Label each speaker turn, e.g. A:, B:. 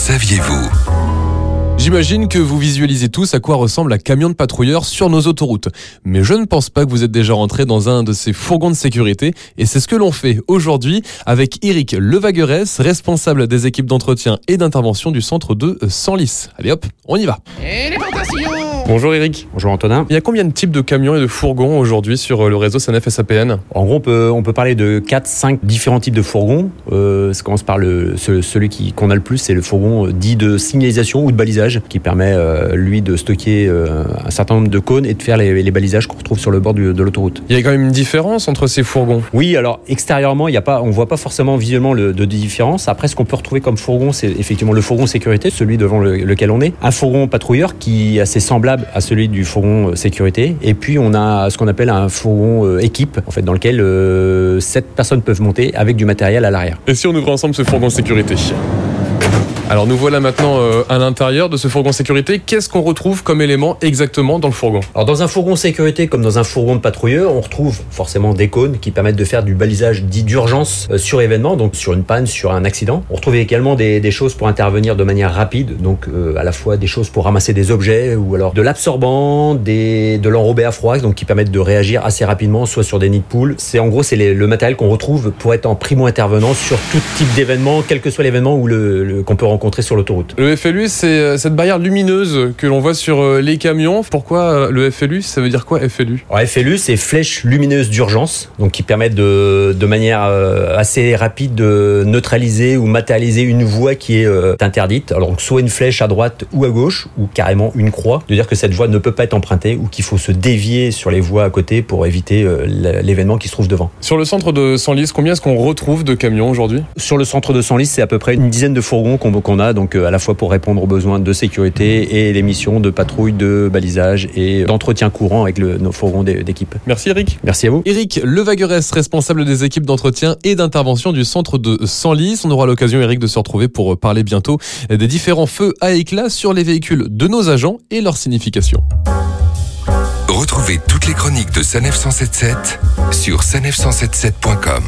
A: saviez-vous
B: J'imagine que vous visualisez tous à quoi ressemble un camion de patrouilleur sur nos autoroutes. Mais je ne pense pas que vous êtes déjà rentré dans un de ces fourgons de sécurité. Et c'est ce que l'on fait aujourd'hui avec Eric Levaguerès, responsable des équipes d'entretien et d'intervention du centre de Senlis. Allez hop, on y va. Bonjour Eric.
C: Bonjour Antonin.
B: Il y a combien de types de camions et de fourgons aujourd'hui sur le réseau SANEF SAPN
C: En gros, on peut, on peut parler de 4-5 différents types de fourgons. Euh, ça commence par le, ce- celui qui- qu'on a le plus, c'est le fourgon euh, dit de signalisation ou de balisage, qui permet, euh, lui, de stocker euh, un certain nombre de cônes et de faire les, les balisages qu'on retrouve sur le bord du- de l'autoroute.
B: Il y a quand même une différence entre ces fourgons?
C: Oui, alors extérieurement, il y a pas, on voit pas forcément visuellement le, de différence. Après, ce qu'on peut retrouver comme fourgon, c'est effectivement le fourgon sécurité, celui devant le- lequel on est. Un fourgon patrouilleur qui est assez à celui du fourgon euh, sécurité. Et puis, on a ce qu'on appelle un fourgon euh, équipe, en fait, dans lequel euh, sept personnes peuvent monter avec du matériel à l'arrière.
B: Et si on ouvre ensemble ce fourgon sécurité? Alors nous voilà maintenant euh, à l'intérieur de ce fourgon sécurité. Qu'est-ce qu'on retrouve comme élément exactement dans le fourgon?
C: Alors dans un fourgon sécurité comme dans un fourgon de patrouilleur, on retrouve forcément des cônes qui permettent de faire du balisage dit d'urgence euh, sur événement, donc sur une panne, sur un accident. On retrouve également des, choses pour intervenir de manière rapide, donc euh, à la fois des choses pour ramasser des objets ou alors de l'absorbant, de l'enrobé à froid, donc qui permettent de réagir assez rapidement, soit sur des nids de poules. C'est en gros c'est le matériel qu'on retrouve pour être en primo intervenant sur tout type d'événement, quel que soit l'événement ou le- qu'on peut rencontrer sur l'autoroute.
B: Le FLU, c'est euh, cette barrière lumineuse que l'on voit sur euh, les camions. Pourquoi euh, le FLU Ça veut dire quoi FLU
C: Alors FLU, c'est flèche lumineuse d'urgence, donc qui permettent de, de manière assez rapide de neutraliser ou matérialiser une voie qui est interdite. Alors donc, soit une flèche à droite ou à gauche, ou carrément une croix, de dire que cette voie ne peut pas être empruntée ou qu'il faut se dévier sur les voies à côté pour éviter l'événement qui se trouve devant.
B: Sur le centre de Senlis, combien est-ce qu'on retrouve de camions aujourd'hui?
C: Sur le centre de Senlis, c'est à peu près une dizaine de fourgons qu'on qu'on a, donc euh, à la fois pour répondre aux besoins de sécurité et les missions de patrouille, de balisage et d'entretien courant avec le- nos fourgons d'é- d'équipe.
B: Merci Eric.
C: Merci à vous.
B: Eric Levaguerès, responsable des équipes d'entretien et d'intervention du centre de Senlis. On aura l'occasion, Eric, de se retrouver pour parler bientôt des différents feux à éclat sur les véhicules de nos agents et leur signification.
A: Retrouvez toutes les chroniques de Sanef 177 sur sanef177.com.